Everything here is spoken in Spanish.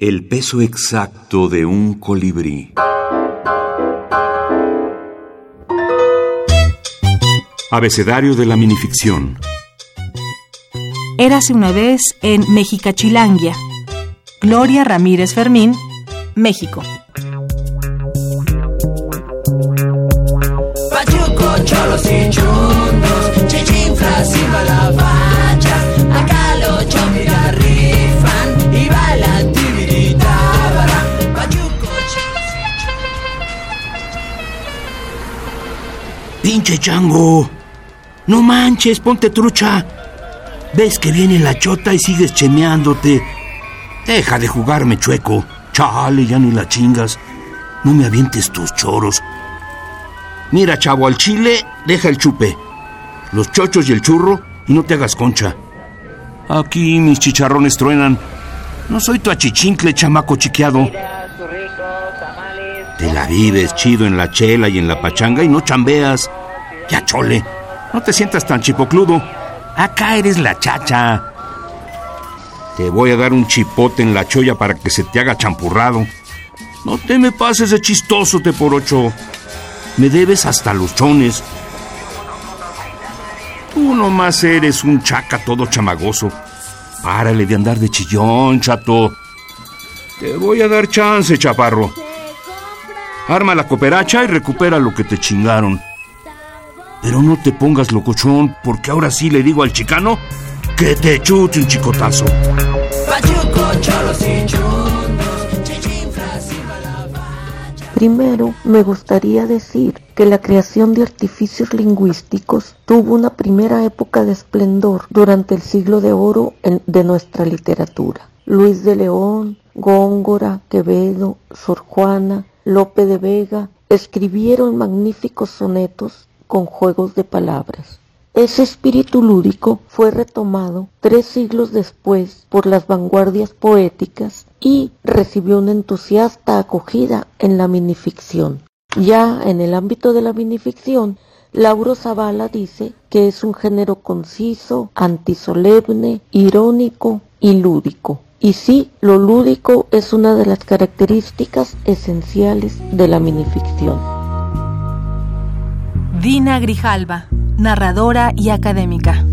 El peso exacto de un colibrí. Abecedario de la minificción. Érase una vez en Mexicachilangia. Gloria Ramírez Fermín, México. Pachuco, cholos y chundos, chichinflas y Pinche chango. No manches, ponte trucha. Ves que viene la chota y sigues chemeándote. Deja de jugarme, chueco. Chale, ya ni la chingas. No me avientes tus choros. Mira, chavo, al chile, deja el chupe. Los chochos y el churro, y no te hagas concha. Aquí mis chicharrones truenan. No soy tu achichincle, chamaco chiqueado. Te la vives chido en la chela y en la pachanga y no chambeas. Ya chole. No te sientas tan chipocludo. Acá eres la chacha. Te voy a dar un chipote en la cholla para que se te haga champurrado. No te me pases de chistoso, te por ocho. Me debes hasta los chones. Tú nomás eres un chaca todo chamagoso. Párale de andar de chillón, chato. Te voy a dar chance, chaparro. Arma la cooperacha y recupera lo que te chingaron. Pero no te pongas locochón, porque ahora sí le digo al chicano que te chute un chicotazo. Primero, me gustaría decir que la creación de artificios lingüísticos tuvo una primera época de esplendor durante el siglo de oro en- de nuestra literatura. Luis de León, Góngora, Quevedo, Sor Juana, Lope de Vega escribieron magníficos sonetos con juegos de palabras. Ese espíritu lúdico fue retomado tres siglos después por las vanguardias poéticas y recibió una entusiasta acogida en la minificción. Ya en el ámbito de la minificción, Lauro Zavala dice que es un género conciso, antisolemne, irónico y lúdico. Y sí, lo lúdico es una de las características esenciales de la minificción. Dina Grijalva, narradora y académica.